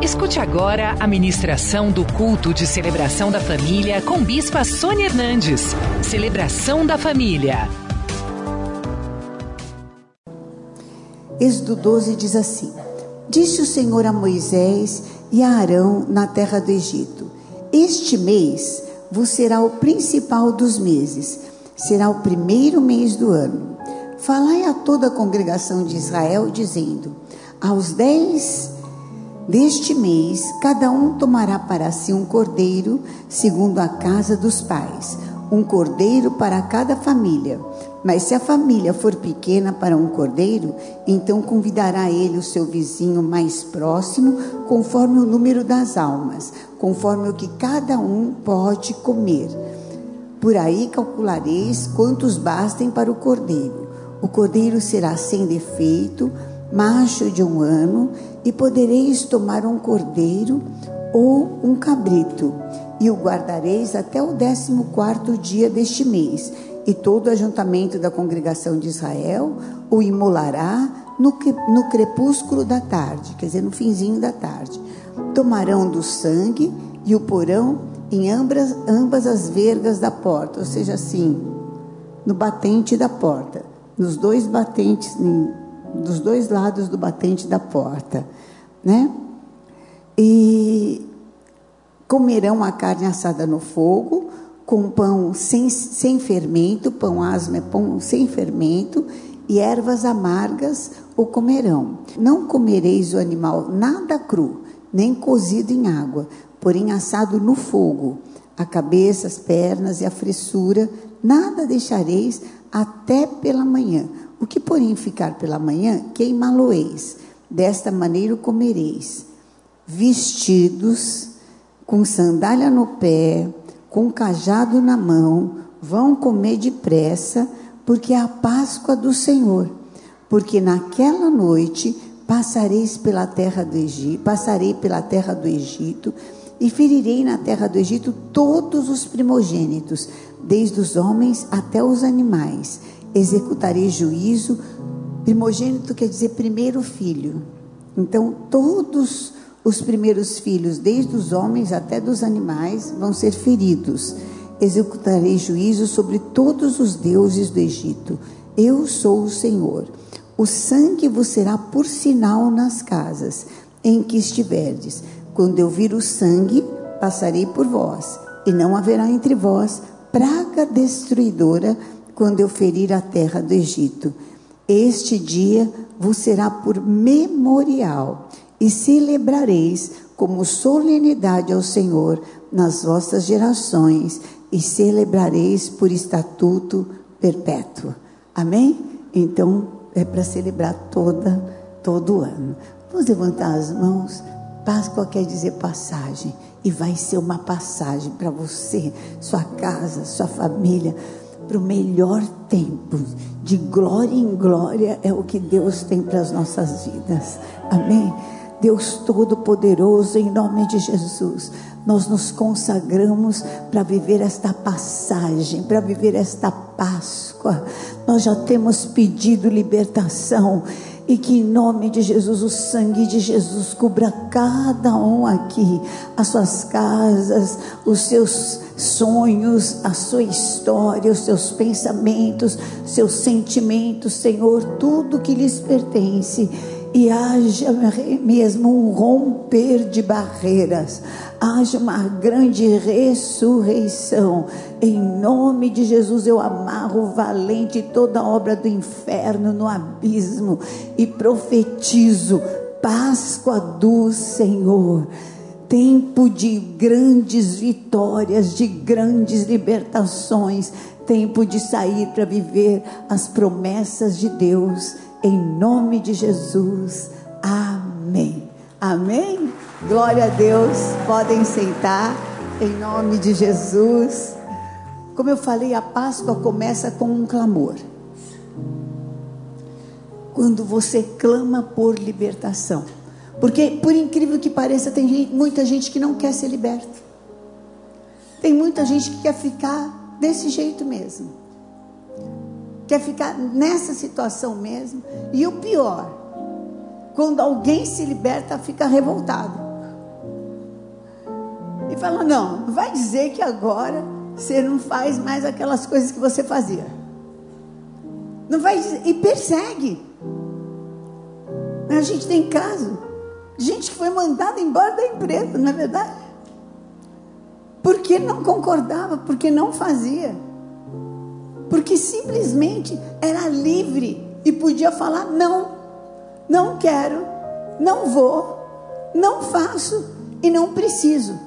Escute agora a ministração do culto de celebração da família com Bispa Sônia Hernandes. Celebração da família. Êxodo 12 diz assim: Disse o Senhor a Moisés e a Arão na terra do Egito: Este mês vos será o principal dos meses, será o primeiro mês do ano. Falai a toda a congregação de Israel, dizendo: Aos dez deste mês, cada um tomará para si um cordeiro, segundo a casa dos pais, um cordeiro para cada família. Mas se a família for pequena para um cordeiro, então convidará ele o seu vizinho mais próximo, conforme o número das almas, conforme o que cada um pode comer. Por aí calculareis quantos bastem para o cordeiro. O cordeiro será sem defeito, macho de um ano, e podereis tomar um cordeiro ou um cabrito, e o guardareis até o décimo quarto dia deste mês, e todo o ajuntamento da congregação de Israel o imolará no, no crepúsculo da tarde, quer dizer, no finzinho da tarde. Tomarão do sangue e o porão em ambas, ambas as vergas da porta, ou seja, assim, no batente da porta, nos dois batentes, dos dois lados do batente da porta, né? E comerão a carne assada no fogo, com pão sem, sem fermento, pão asmo é pão sem fermento, e ervas amargas o comerão. Não comereis o animal nada cru, nem cozido em água, porém assado no fogo. A cabeça, as pernas e a fressura, nada deixareis até pela manhã. O que, porém, ficar pela manhã, queimá-lo-eis. Desta maneira comereis. Vestidos, com sandália no pé, com cajado na mão, vão comer depressa, porque é a Páscoa do Senhor. Porque naquela noite passareis pela terra do Egito, passarei pela terra do Egito, e ferirei na terra do Egito todos os primogênitos, desde os homens até os animais executarei juízo. Primogênito quer dizer primeiro filho. Então, todos os primeiros filhos, desde os homens até dos animais, vão ser feridos. Executarei juízo sobre todos os deuses do Egito. Eu sou o Senhor. O sangue vos será por sinal nas casas em que estiverdes. Quando eu vir o sangue, passarei por vós, e não haverá entre vós praga destruidora quando eu ferir a terra do Egito. Este dia vos será por memorial e celebrareis como solenidade ao Senhor nas vossas gerações e celebrareis por estatuto perpétuo. Amém? Então é para celebrar toda todo ano. Vamos levantar as mãos. Páscoa quer dizer passagem e vai ser uma passagem para você, sua casa, sua família para o melhor tempo, de glória em glória, é o que Deus tem para as nossas vidas. Amém? Deus Todo-Poderoso, em nome de Jesus, nós nos consagramos para viver esta passagem, para viver esta Páscoa. Nós já temos pedido libertação e que em nome de Jesus, o sangue de Jesus cubra cada um aqui, as suas casas, os seus sonhos, a sua história, os seus pensamentos, seus sentimentos, Senhor, tudo que lhes pertence e haja mesmo um romper de barreiras, haja uma grande ressurreição. Em nome de Jesus, eu amarro valente toda obra do inferno no abismo e profetizo Páscoa do Senhor. Tempo de grandes vitórias, de grandes libertações, tempo de sair para viver as promessas de Deus em nome de Jesus. Amém. Amém. Glória a Deus. Podem sentar em nome de Jesus. Como eu falei, a Páscoa começa com um clamor. Quando você clama por libertação. Porque, por incrível que pareça, tem muita gente que não quer ser liberta. Tem muita gente que quer ficar desse jeito mesmo quer ficar nessa situação mesmo. E o pior, quando alguém se liberta, fica revoltado. e fala: Não, vai dizer que agora você não faz mais aquelas coisas que você fazia. Não vai dizer, e persegue. A gente tem caso, gente que foi mandada embora da empresa, não é verdade? Porque não concordava, porque não fazia. Porque simplesmente era livre e podia falar: não, não quero, não vou, não faço e não preciso.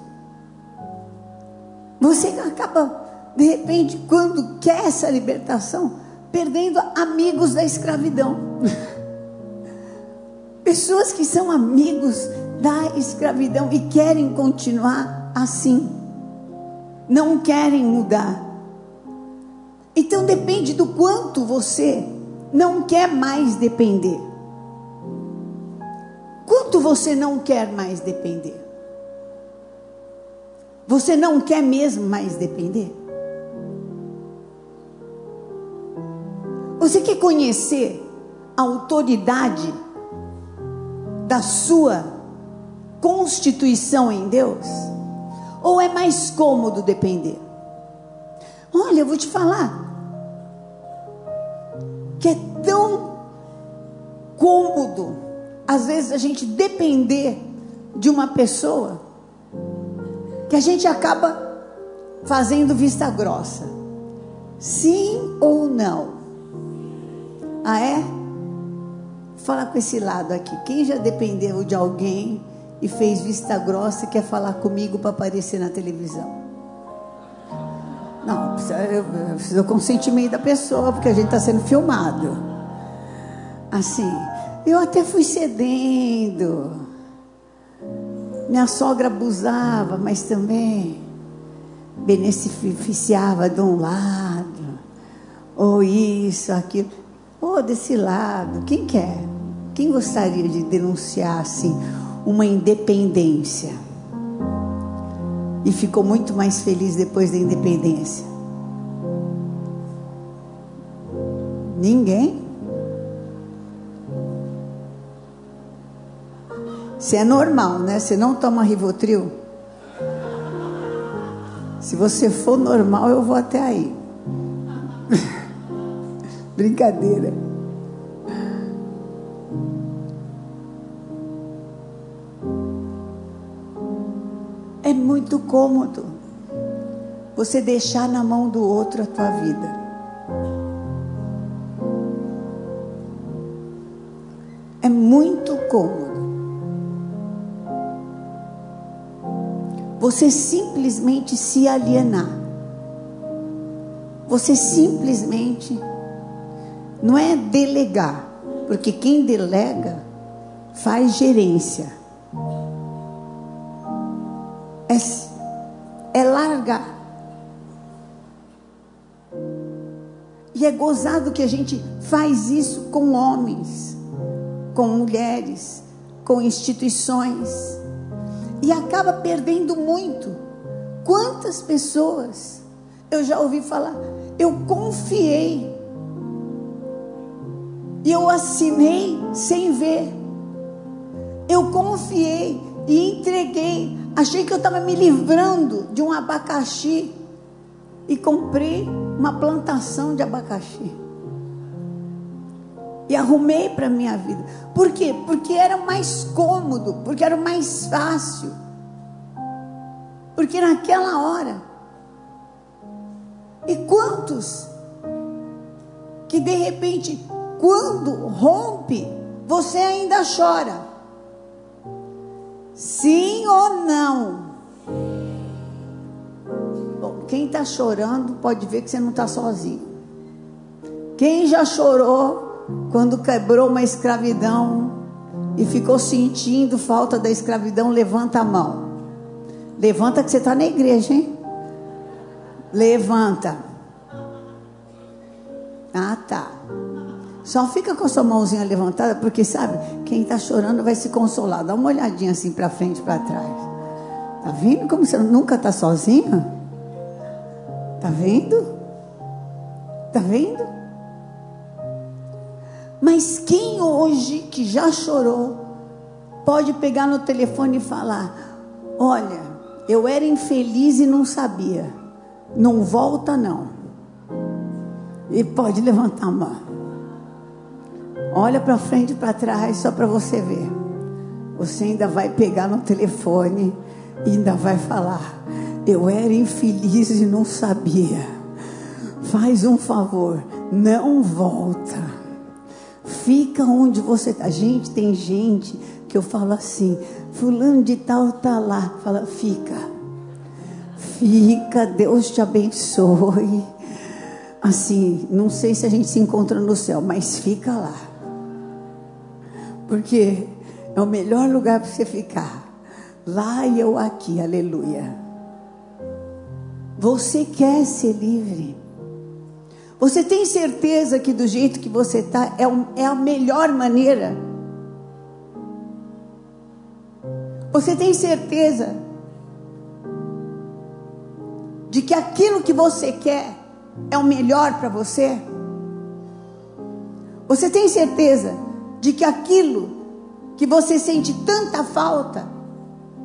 Você acaba, de repente, quando quer essa libertação, perdendo amigos da escravidão. Pessoas que são amigos da escravidão e querem continuar assim, não querem mudar. Então depende do quanto você não quer mais depender. Quanto você não quer mais depender? Você não quer mesmo mais depender? Você quer conhecer a autoridade da sua constituição em Deus? Ou é mais cômodo depender? Olha, eu vou te falar. Que é tão cômodo, às vezes, a gente depender de uma pessoa que a gente acaba fazendo vista grossa. Sim ou não? Ah, é? Fala com esse lado aqui. Quem já dependeu de alguém e fez vista grossa e quer falar comigo para aparecer na televisão? Não, precisa, do consentimento da pessoa, porque a gente está sendo filmado. Assim, eu até fui cedendo. Minha sogra abusava, mas também beneficiava de um lado, ou isso, aquilo, ou desse lado. Quem quer? Quem gostaria de denunciar assim uma independência? E ficou muito mais feliz depois da independência? Ninguém? Se é normal, né? Você não toma Rivotril? Se você for normal, eu vou até aí. Brincadeira. Muito cômodo você deixar na mão do outro a tua vida. É muito cômodo. você simplesmente se alienar. Você simplesmente não é delegar, porque quem delega faz gerência. É, é largar. E é gozado que a gente faz isso com homens, com mulheres, com instituições e acaba perdendo muito. Quantas pessoas eu já ouvi falar, eu confiei e eu assinei sem ver. Eu confiei e entreguei. Achei que eu estava me livrando de um abacaxi e comprei uma plantação de abacaxi e arrumei para minha vida. Por quê? Porque era mais cômodo, porque era mais fácil. Porque naquela hora. E quantos que de repente, quando rompe, você ainda chora? Sim ou não? Bom, quem está chorando pode ver que você não está sozinho. Quem já chorou quando quebrou uma escravidão e ficou sentindo falta da escravidão, levanta a mão. Levanta que você está na igreja, hein? Levanta. Ah, tá. Só fica com a sua mãozinha levantada, porque sabe, quem está chorando vai se consolar. Dá uma olhadinha assim para frente, para trás. Tá vendo como você nunca está sozinha? Tá vendo? Tá vendo? Mas quem hoje que já chorou pode pegar no telefone e falar: Olha, Eu era infeliz e não sabia. Não volta, não. E pode levantar a mão. Olha para frente e para trás, só para você ver. Você ainda vai pegar no telefone e ainda vai falar: Eu era infeliz e não sabia. Faz um favor, não volta. Fica onde você está. Gente, tem gente que eu falo assim: Fulano de Tal está lá. Fala, fica. Fica, Deus te abençoe. Assim, não sei se a gente se encontra no céu, mas fica lá. Porque é o melhor lugar para você ficar. Lá e eu aqui, aleluia. Você quer ser livre? Você tem certeza que do jeito que você está é, é a melhor maneira? Você tem certeza de que aquilo que você quer é o melhor para você? Você tem certeza de que aquilo que você sente tanta falta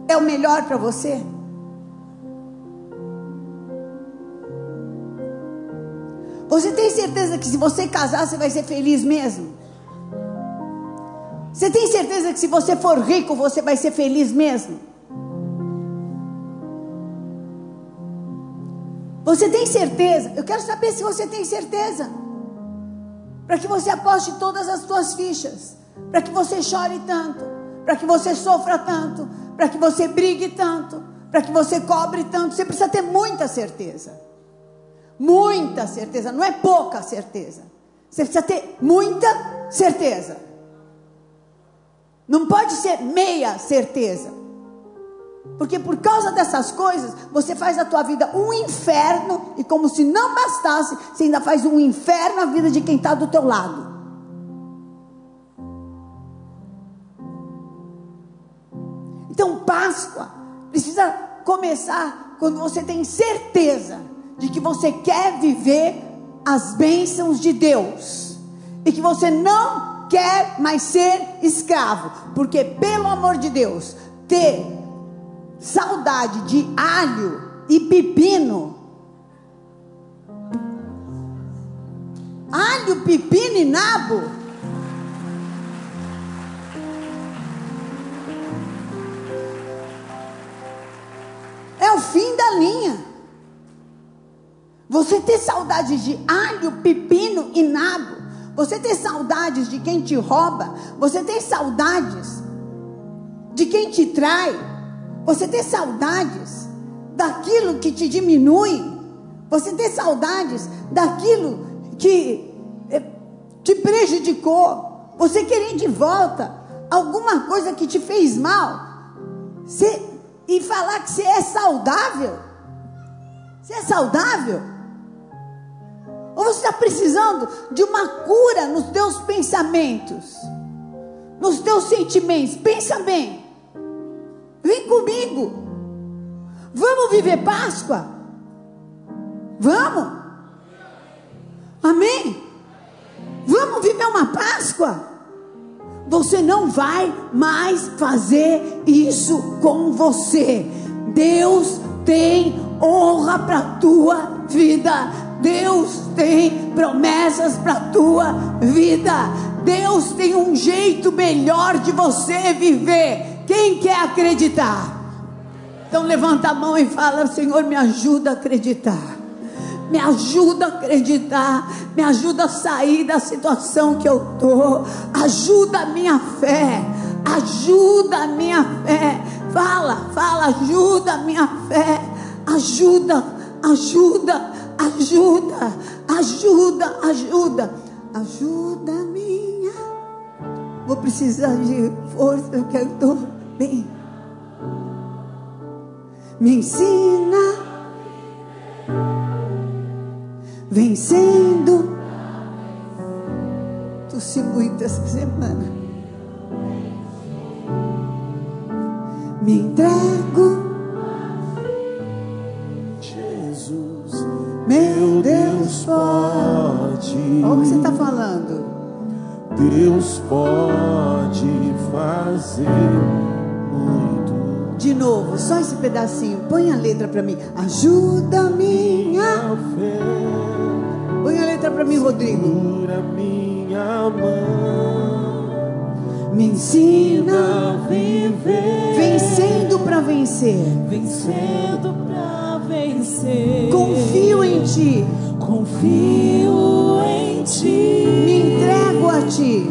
é o melhor para você? Você tem certeza que se você casar, você vai ser feliz mesmo? Você tem certeza que se você for rico, você vai ser feliz mesmo? Você tem certeza? Eu quero saber se você tem certeza. Para que você aposte todas as suas fichas. Para que você chore tanto. Para que você sofra tanto. Para que você brigue tanto. Para que você cobre tanto. Você precisa ter muita certeza. Muita certeza, não é pouca certeza. Você precisa ter muita certeza. Não pode ser meia certeza. Porque por causa dessas coisas, você faz a tua vida um inferno e como se não bastasse, você ainda faz um inferno na vida de quem está do teu lado. Então, Páscoa precisa começar quando você tem certeza de que você quer viver as bênçãos de Deus e que você não quer mais ser escravo, porque pelo amor de Deus, ter saudade de alho e pepino, alho, pepino e nabo, é o fim da linha. Você ter saudades de alho, pepino e nabo. Você ter saudades de quem te rouba. Você ter saudades de quem te trai. Você ter saudades daquilo que te diminui. Você ter saudades daquilo que eh, te prejudicou. Você querer de volta alguma coisa que te fez mal. Você, e falar que você é saudável. Você é saudável? Ou você está precisando de uma cura nos teus pensamentos, nos teus sentimentos? Pensa bem. Vem comigo. Vamos viver Páscoa? Vamos? Amém? Vamos viver uma Páscoa? Você não vai mais fazer isso com você. Deus tem honra para tua vida. Deus tem promessas para tua vida. Deus tem um jeito melhor de você viver. Quem quer acreditar? Então levanta a mão e fala: Senhor, me ajuda a acreditar. Me ajuda a acreditar, me ajuda a sair da situação que eu estou. Ajuda a minha fé, ajuda a minha fé. Fala, fala, ajuda a minha fé. Ajuda, ajuda, ajuda, ajuda, ajuda, ajuda minha. Vou precisar de força, que eu estou bem. Me ensina, vencendo. se muito essa semana. Me entrego. Meu Deus pode. Olha o que você está falando. Deus pode fazer muito. De novo, só esse pedacinho. Põe a letra para mim. Ajuda minha fé. Põe a letra para mim, Rodrigo. Segura minha mão. Me ensina a viver. vencendo para vencer. Vencendo pra vencer. Confio em ti. Confio em ti. Me entrego a ti.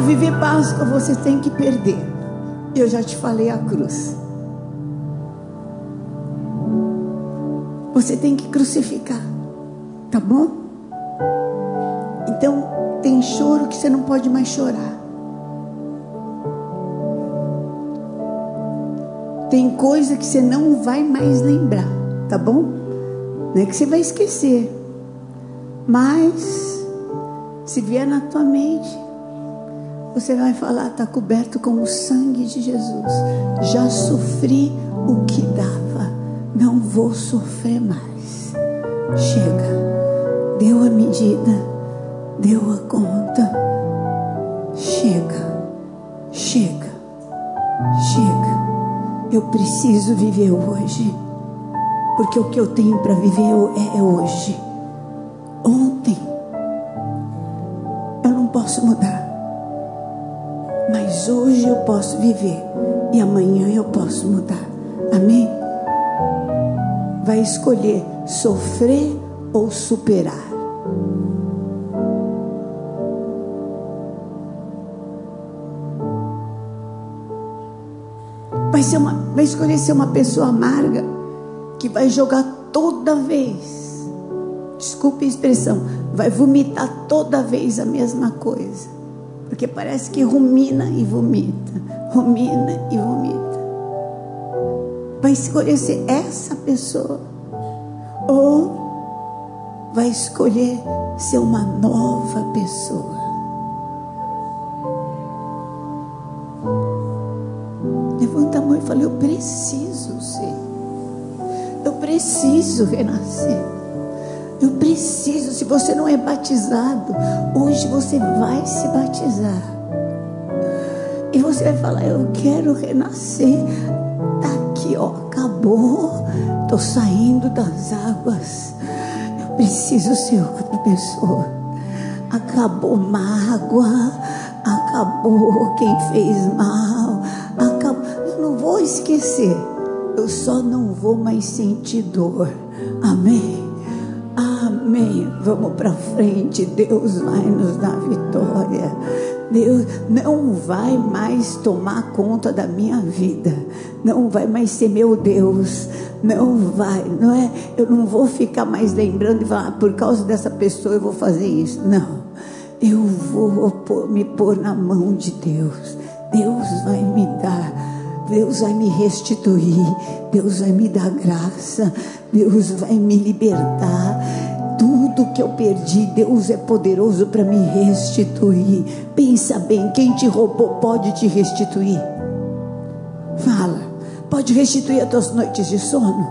Para viver Páscoa você tem que perder. Eu já te falei a cruz. Você tem que crucificar. Tá bom? Então, tem choro que você não pode mais chorar. Tem coisa que você não vai mais lembrar, tá bom? Não é que você vai esquecer. Mas, se vier na tua mente, você vai falar, está coberto com o sangue de Jesus. Já sofri o que dava, não vou sofrer mais. Chega, deu a medida, deu a conta. Chega, chega, chega. Eu preciso viver hoje, porque o que eu tenho para viver é, é hoje. Posso viver e amanhã eu posso mudar. Amém? Vai escolher sofrer ou superar. Vai, ser uma, vai escolher ser uma pessoa amarga que vai jogar toda vez. Desculpe a expressão, vai vomitar toda vez a mesma coisa. Porque parece que rumina e vomita, rumina e vomita. Vai escolher ser essa pessoa ou vai escolher ser uma nova pessoa. Levanta a mão e fala: Eu preciso ser. Eu preciso renascer. Preciso. Se você não é batizado, hoje você vai se batizar. E você vai falar: Eu quero renascer. Tá aqui, ó, acabou. Tô saindo das águas. Eu preciso ser outra pessoa. Acabou mágoa. Acabou quem fez mal. Acabou. Eu não vou esquecer. Eu só não vou mais sentir dor. Amém. Amém. Vamos para frente. Deus vai nos dar vitória. Deus não vai mais tomar conta da minha vida. Não vai mais ser meu Deus. Não vai, não é? Eu não vou ficar mais lembrando e falar, "Ah, por causa dessa pessoa eu vou fazer isso. Não. Eu vou me pôr na mão de Deus. Deus vai me dar. Deus vai me restituir. Deus vai me dar graça. Deus vai me libertar. Tudo que eu perdi, Deus é poderoso para me restituir. Pensa bem, quem te roubou pode te restituir. Fala, pode restituir as tuas noites de sono,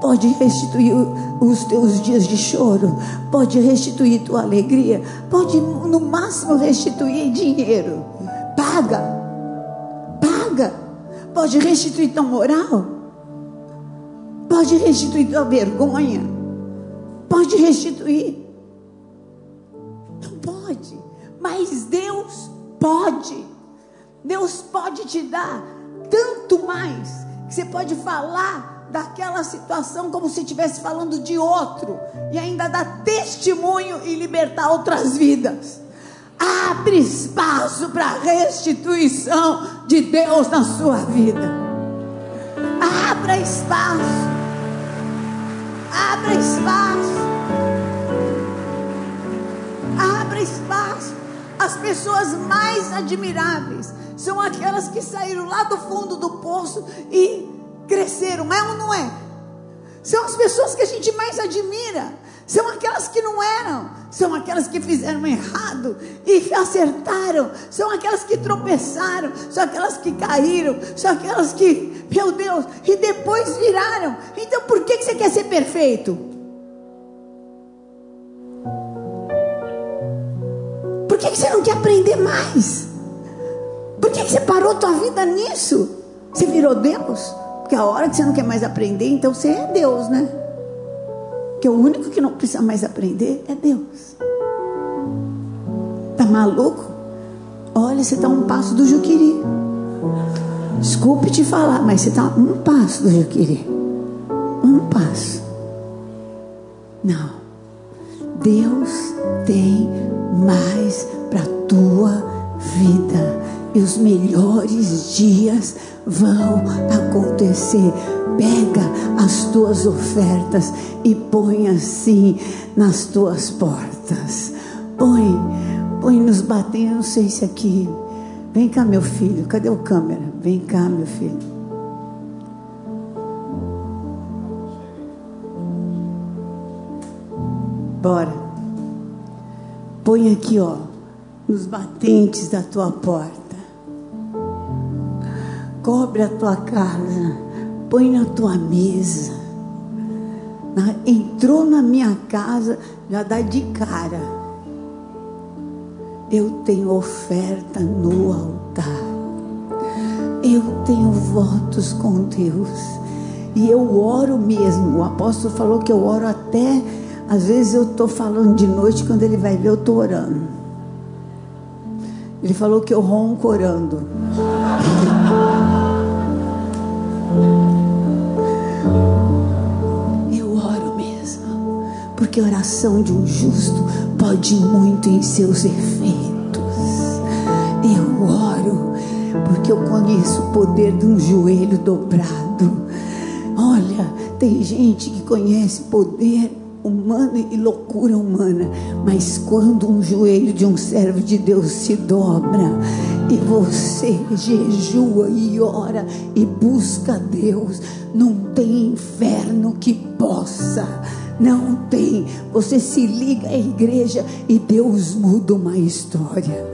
pode restituir os teus dias de choro, pode restituir tua alegria, pode no máximo restituir dinheiro. Paga, paga, pode restituir tua moral, pode restituir tua vergonha, pode restituir. Não pode, mas Deus pode. Deus pode te dar tanto mais que você pode falar daquela situação como se estivesse falando de outro e ainda dar testemunho e libertar outras vidas. Abre espaço para a restituição de Deus na sua vida. Abra espaço. Abra espaço. Abra espaço. As pessoas mais admiráveis são aquelas que saíram lá do fundo do poço e cresceram. É ou não é? São as pessoas que a gente mais admira. São aquelas que não eram, são aquelas que fizeram errado e acertaram, são aquelas que tropeçaram, são aquelas que caíram, são aquelas que, meu Deus, e depois viraram. Então por que você quer ser perfeito? Por que você não quer aprender mais? Por que você parou tua vida nisso? Você virou Deus? Porque a hora que você não quer mais aprender, então você é Deus, né? Porque o único que não precisa mais aprender é Deus. Tá maluco? Olha, você está um passo do Juquiri. Desculpe te falar, mas você está um passo do Juquiri. Um passo. Não. Deus tem mais para tua vida. E os melhores dias vão acontecer. Pega as tuas ofertas e põe assim nas tuas portas. Põe, põe nos bater. Eu não sei se aqui. Vem cá, meu filho. Cadê o câmera? Vem cá, meu filho. Bora. Põe aqui, ó, nos batentes da tua porta cobre a tua casa, põe na tua mesa. Entrou na minha casa, já dá de cara. Eu tenho oferta no altar. Eu tenho votos com Deus. E eu oro mesmo. O apóstolo falou que eu oro até. Às vezes eu estou falando de noite, quando ele vai ver, eu estou orando. Ele falou que eu ronco orando. Porque a oração de um justo pode muito em seus efeitos. Eu oro, porque eu conheço o poder de um joelho dobrado. Olha, tem gente que conhece poder humano e loucura humana, mas quando um joelho de um servo de Deus se dobra e você jejua e ora e busca Deus, não tem inferno que possa. Não tem. Você se liga à igreja e Deus muda uma história.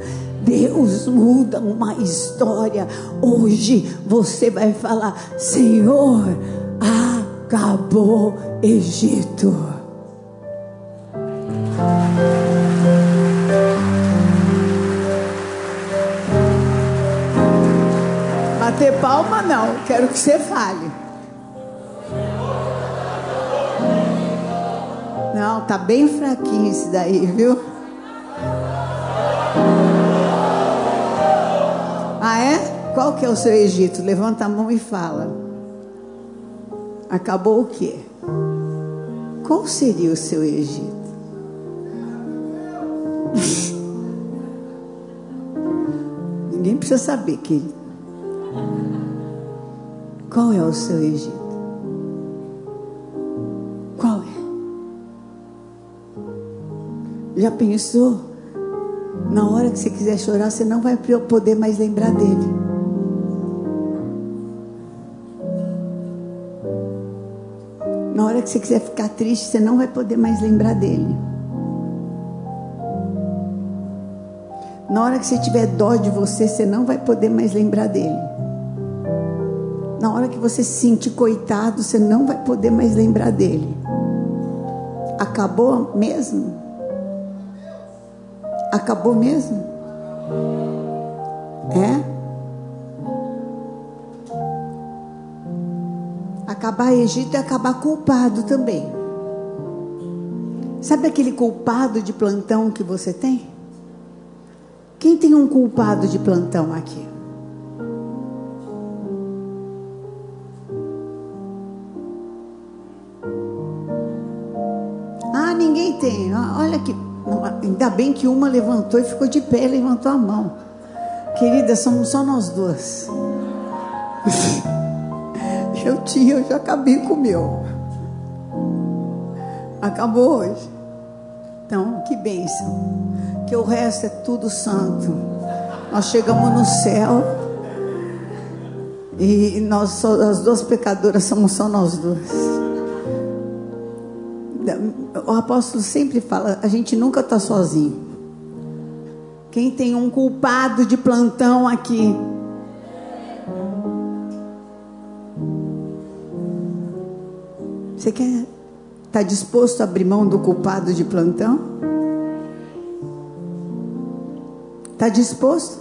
Deus muda uma história. Hoje você vai falar: Senhor, acabou Egito. Bater palma não, quero que você fale. Não, tá bem fraquinho esse daí, viu? Ah é? Qual que é o seu Egito? Levanta a mão e fala. Acabou o quê? Qual seria o seu Egito? Ninguém precisa saber, querido. Qual é o seu Egito? Já pensou? Na hora que você quiser chorar, você não vai poder mais lembrar dele. Na hora que você quiser ficar triste, você não vai poder mais lembrar dele. Na hora que você tiver dó de você, você não vai poder mais lembrar dele. Na hora que você se sentir coitado, você não vai poder mais lembrar dele. Acabou mesmo? Acabou mesmo? É? Acabar Egito é acabar culpado também. Sabe aquele culpado de plantão que você tem? Quem tem um culpado de plantão aqui? Ainda bem que uma levantou e ficou de pé, levantou a mão. Querida, somos só nós duas. Eu tinha, eu já acabei com o meu. Acabou hoje. Então, que bênção. Que o resto é tudo santo. Nós chegamos no céu. E nós, as duas pecadoras, somos só nós duas. O apóstolo sempre fala: a gente nunca está sozinho. Quem tem um culpado de plantão aqui? Você quer Está disposto a abrir mão do culpado de plantão? Está disposto?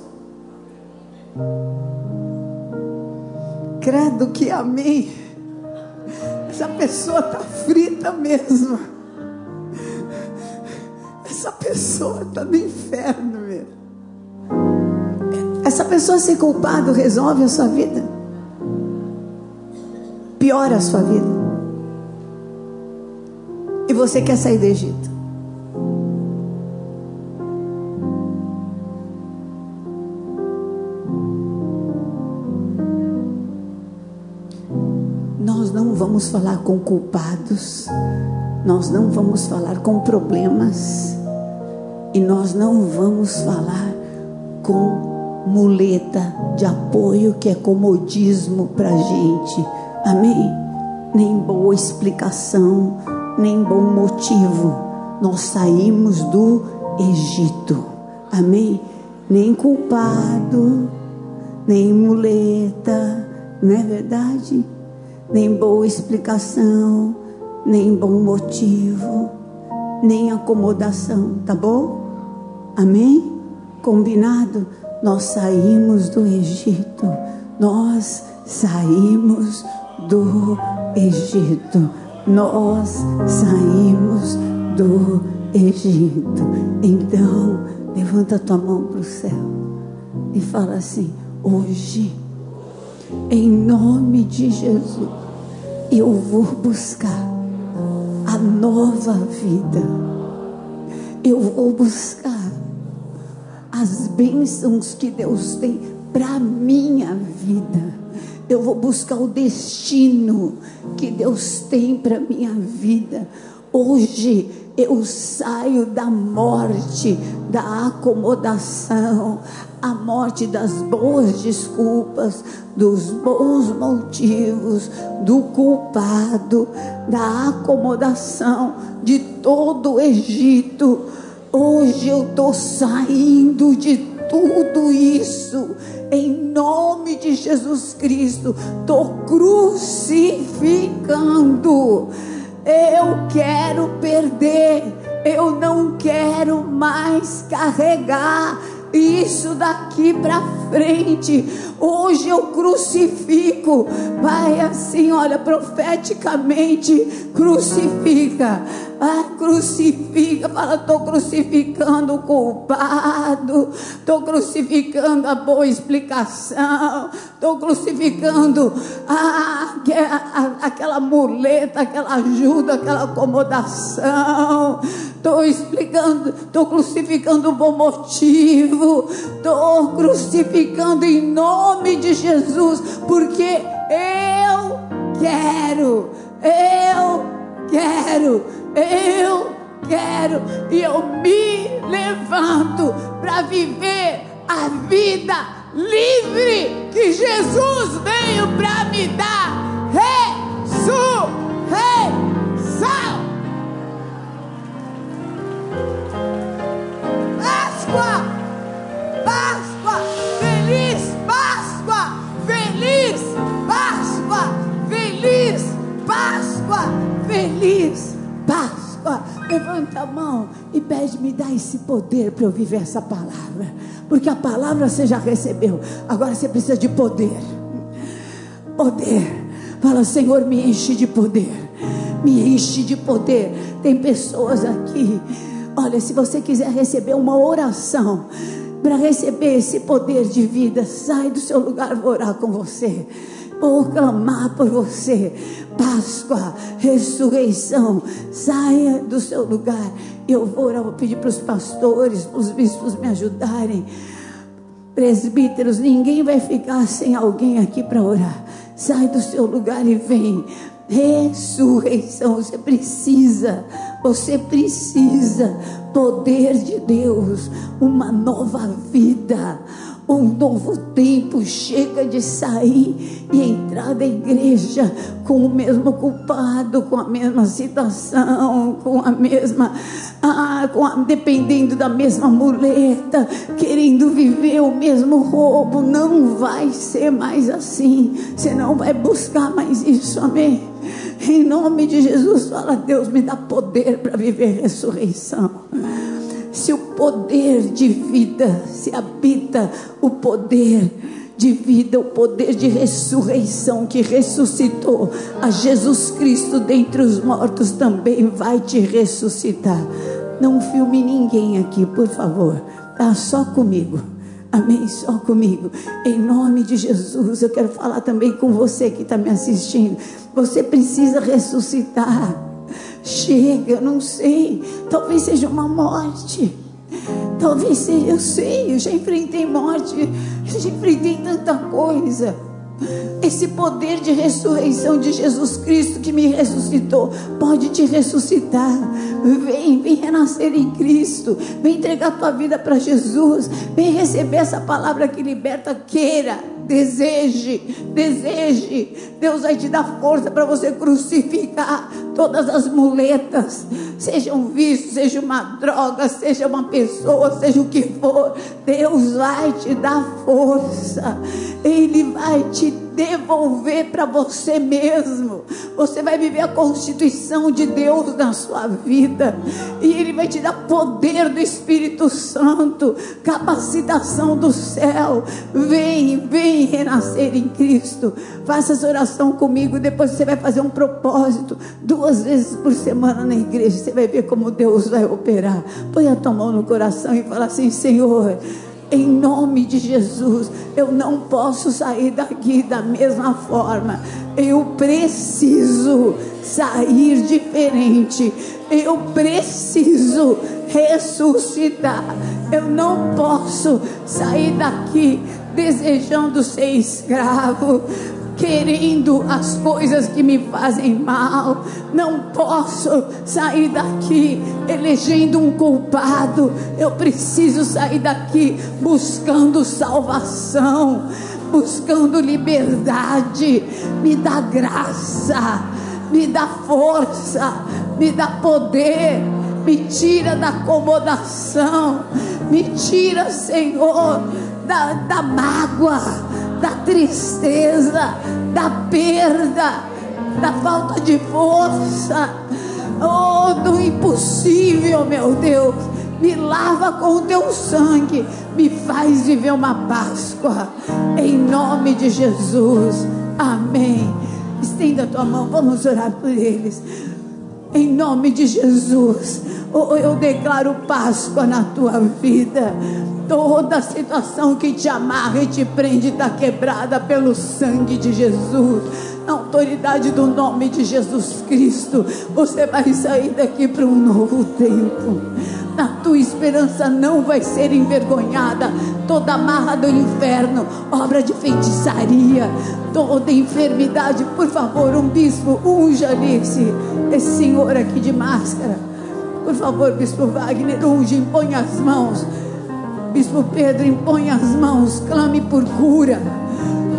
Credo que amém. Essa pessoa está frita mesmo. Essa pessoa está no inferno mesmo. Essa pessoa ser culpado resolve a sua vida? Piora a sua vida? e você quer sair do Egito. Vamos falar com culpados, nós não vamos falar com problemas, e nós não vamos falar com muleta de apoio que é comodismo para gente. Amém? Nem boa explicação, nem bom motivo. Nós saímos do Egito. Amém? Nem culpado, nem muleta, não é verdade? Nem boa explicação, nem bom motivo, nem acomodação, tá bom? Amém? Combinado? Nós saímos do Egito. Nós saímos do Egito nós saímos do Egito. Então, levanta tua mão para o céu e fala assim: hoje, em nome de Jesus, eu vou buscar a nova vida. Eu vou buscar as bênçãos que Deus tem para minha vida eu vou buscar o destino que Deus tem para minha vida. Hoje eu saio da morte, da acomodação, a morte das boas desculpas, dos bons motivos, do culpado, da acomodação de todo o Egito. Hoje eu estou saindo de tudo isso em nome de Jesus Cristo. Estou crucificando. Eu quero perder. Eu não quero mais carregar isso daqui para frente. Hoje eu crucifico. Vai assim, olha, profeticamente, crucifica. Ah, crucifica, fala, estou crucificando o culpado, estou crucificando a boa explicação, estou crucificando ah, aquela muleta, aquela ajuda, aquela acomodação, estou explicando, estou crucificando o bom motivo, estou crucificando em nome de Jesus, porque eu quero, eu quero eu quero e eu me levanto para viver a vida livre que Jesus veio para me dar. Ressurreição. Levanta a mão e pede, me dá esse poder para eu viver essa palavra. Porque a palavra você já recebeu. Agora você precisa de poder. Poder. Fala, Senhor, me enche de poder. Me enche de poder. Tem pessoas aqui. Olha, se você quiser receber uma oração para receber esse poder de vida, sai do seu lugar, vou orar com você. Vou clamar por você. Páscoa, ressurreição. Saia do seu lugar. Eu vou orar, vou pedir para os pastores, para os bispos me ajudarem. Presbíteros, ninguém vai ficar sem alguém aqui para orar. Sai do seu lugar e vem. Ressurreição, você precisa, você precisa, poder de Deus, uma nova vida um novo tempo chega de sair e entrar da igreja com o mesmo culpado, com a mesma situação, com a mesma, ah, com a, dependendo da mesma muleta, querendo viver o mesmo roubo. Não vai ser mais assim. Você não vai buscar mais isso, amém? Em nome de Jesus, fala, Deus, me dá poder para viver ressurreição se o poder de vida, se habita o poder de vida, o poder de ressurreição que ressuscitou a Jesus Cristo dentre os mortos também vai te ressuscitar. Não filme ninguém aqui, por favor. Tá só comigo. Amém? Só comigo. Em nome de Jesus, eu quero falar também com você que está me assistindo. Você precisa ressuscitar. Chega, eu não sei. Talvez seja uma morte. Talvez seja, eu sei, eu já enfrentei morte, eu já enfrentei tanta coisa. Esse poder de ressurreição de Jesus Cristo que me ressuscitou pode te ressuscitar. Vem, vem renascer em Cristo. Vem entregar tua vida para Jesus. Vem receber essa palavra que liberta. Queira, deseje, deseje. Deus vai te dar força para você crucificar todas as muletas, seja um vício, seja uma droga, seja uma pessoa, seja o que for. Deus vai te dar força. Ele vai te devolver para você mesmo. Você vai viver a constituição de Deus na sua vida. E Ele vai te dar poder do Espírito Santo, capacitação do céu. Vem, vem renascer em Cristo. Faça essa oração comigo. Depois você vai fazer um propósito duas vezes por semana na igreja. Você vai ver como Deus vai operar. Põe a tua mão no coração e fala assim: Senhor em nome de Jesus, eu não posso sair daqui da mesma forma. Eu preciso sair diferente. Eu preciso ressuscitar. Eu não posso sair daqui desejando ser escravo querendo as coisas que me fazem mal. Não posso sair daqui elegendo um culpado. Eu preciso sair daqui buscando salvação, buscando liberdade. Me dá graça, me dá força, me dá poder. Me tira da acomodação, me tira, Senhor, da, da mágoa, da tristeza, da perda, da falta de força, oh, do impossível, meu Deus. Me lava com o teu sangue, me faz viver uma Páscoa, em nome de Jesus, amém. Estenda a tua mão, vamos orar por eles, em nome de Jesus. Eu declaro Páscoa na tua vida. Toda situação que te amarra e te prende está quebrada pelo sangue de Jesus. Na autoridade do nome de Jesus Cristo, você vai sair daqui para um novo tempo. A tua esperança não vai ser envergonhada. Toda amarra do inferno, obra de feitiçaria, toda enfermidade, por favor, um bispo, unja esse, esse senhor aqui de máscara. Por favor, bispo Wagner, unge, impõe as mãos. Bispo Pedro, impõe as mãos, clame por cura.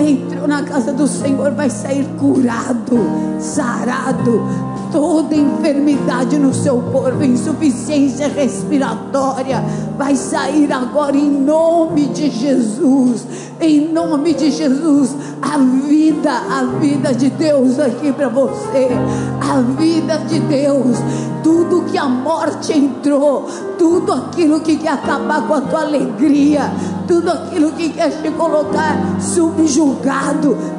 Entrou na casa do Senhor, vai sair curado, sarado. Toda enfermidade no seu corpo, insuficiência respiratória, vai sair agora em nome de Jesus. Em nome de Jesus, a vida, a vida de Deus aqui para você. A vida de Deus, tudo que a morte entrou, tudo aquilo que quer acabar com a tua alegria, tudo aquilo que quer te colocar subjugado,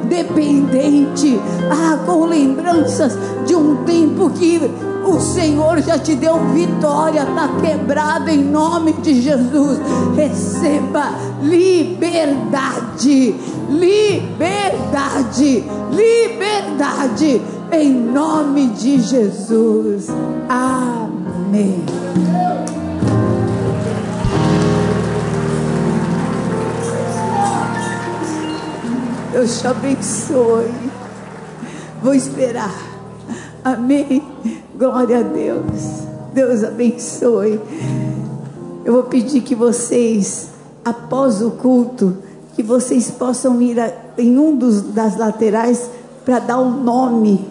dependente, ah, com lembranças de um tempo que o Senhor já te deu vitória, está quebrado em nome de Jesus. Receba liberdade, liberdade, liberdade em nome de Jesus. Amém. Deus te abençoe. Vou esperar. Amém. Glória a Deus. Deus abençoe. Eu vou pedir que vocês, após o culto, que vocês possam ir a, em um dos, das laterais para dar um nome,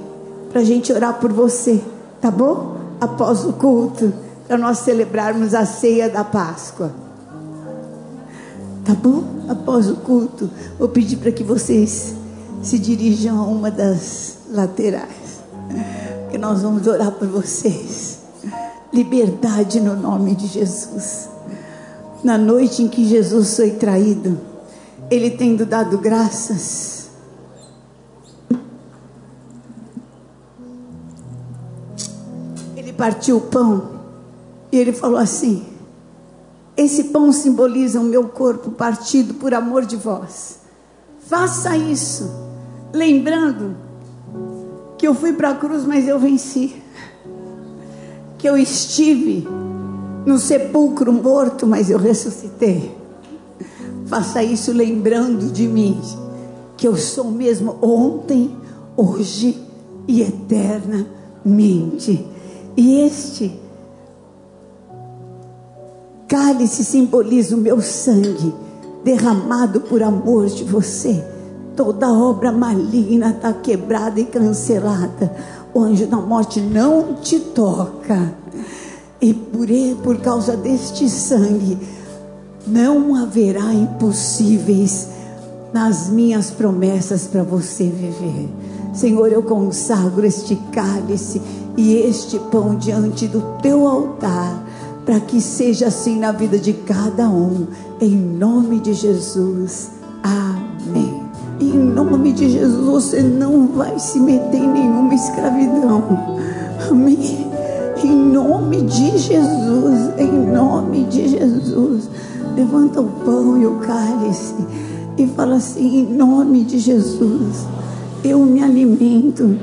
para a gente orar por você, tá bom? Após o culto, para nós celebrarmos a ceia da Páscoa. Tá bom? Após o culto, vou pedir para que vocês se dirijam a uma das laterais. Que nós vamos orar por vocês. Liberdade no nome de Jesus. Na noite em que Jesus foi traído, ele tendo dado graças, ele partiu o pão e ele falou assim: esse pão simboliza o meu corpo partido por amor de vós. Faça isso, lembrando que eu fui para a cruz, mas eu venci. Que eu estive no sepulcro morto, mas eu ressuscitei. Faça isso lembrando de mim, que eu sou mesmo ontem, hoje e eternamente. E este cálice simboliza o meu sangue derramado por amor de você. Toda obra maligna está quebrada e cancelada. O anjo da morte não te toca. E por, por causa deste sangue, não haverá impossíveis nas minhas promessas para você viver. Senhor, eu consagro este cálice e este pão diante do teu altar para que seja assim na vida de cada um, em nome de Jesus. Amém. Em nome de Jesus, você não vai se meter em nenhuma escravidão. Amém. Em nome de Jesus, em nome de Jesus. Levanta o pão e o cálice e fala assim: em nome de Jesus, eu me alimento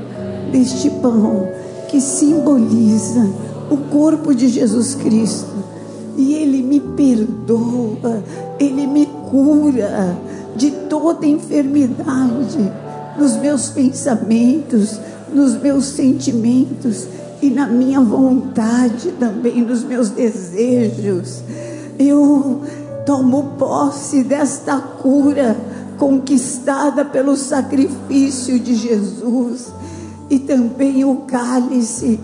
deste pão que simboliza o corpo de Jesus Cristo. E Ele me perdoa, Ele me cura de toda enfermidade, nos meus pensamentos, nos meus sentimentos e na minha vontade também, nos meus desejos. Eu tomo posse desta cura conquistada pelo sacrifício de Jesus e também o cálice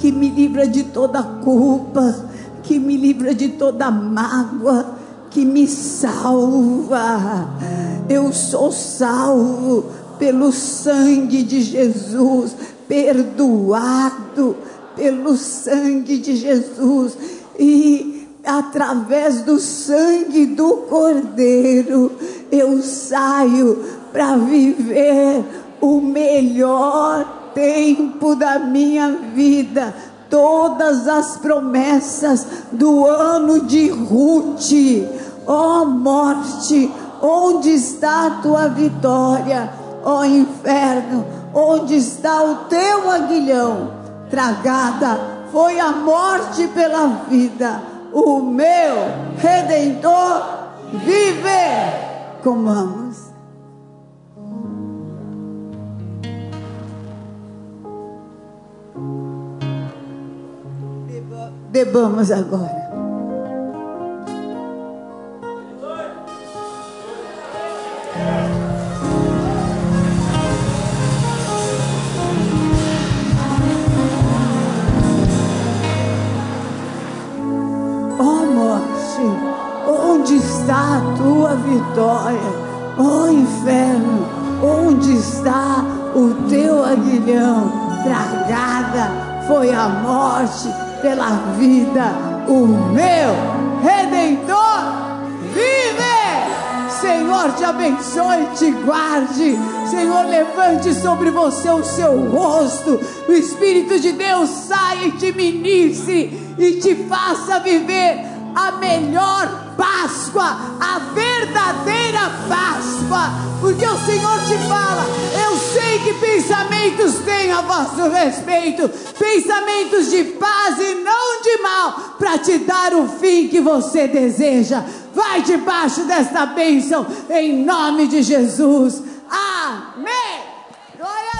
que me livra de toda culpa, que me livra de toda mágoa, que me salva. Eu sou salvo pelo sangue de Jesus, perdoado pelo sangue de Jesus e através do sangue do Cordeiro eu saio para viver o melhor tempo da minha vida, todas as promessas do ano de Ruth. Ó oh, morte, onde está a tua vitória? Ó oh, inferno, onde está o teu aguilhão? Tragada foi a morte pela vida. O meu redentor vive. Comamos. Bebamos agora. Morte, onde está a tua vitória? Oh inferno, onde está o teu aguilhão? Tragada foi a morte pela vida, o meu redentor vive. Senhor, te abençoe, te guarde. Senhor, levante sobre você o seu rosto. O Espírito de Deus saia e te ministre e te faça viver a melhor Páscoa, a verdadeira Páscoa, porque o Senhor te fala: eu sei que pensamentos têm a vosso respeito, pensamentos de paz e não de mal, para te dar o fim que você deseja. Vai debaixo desta bênção, em nome de Jesus. Amém. Glória a.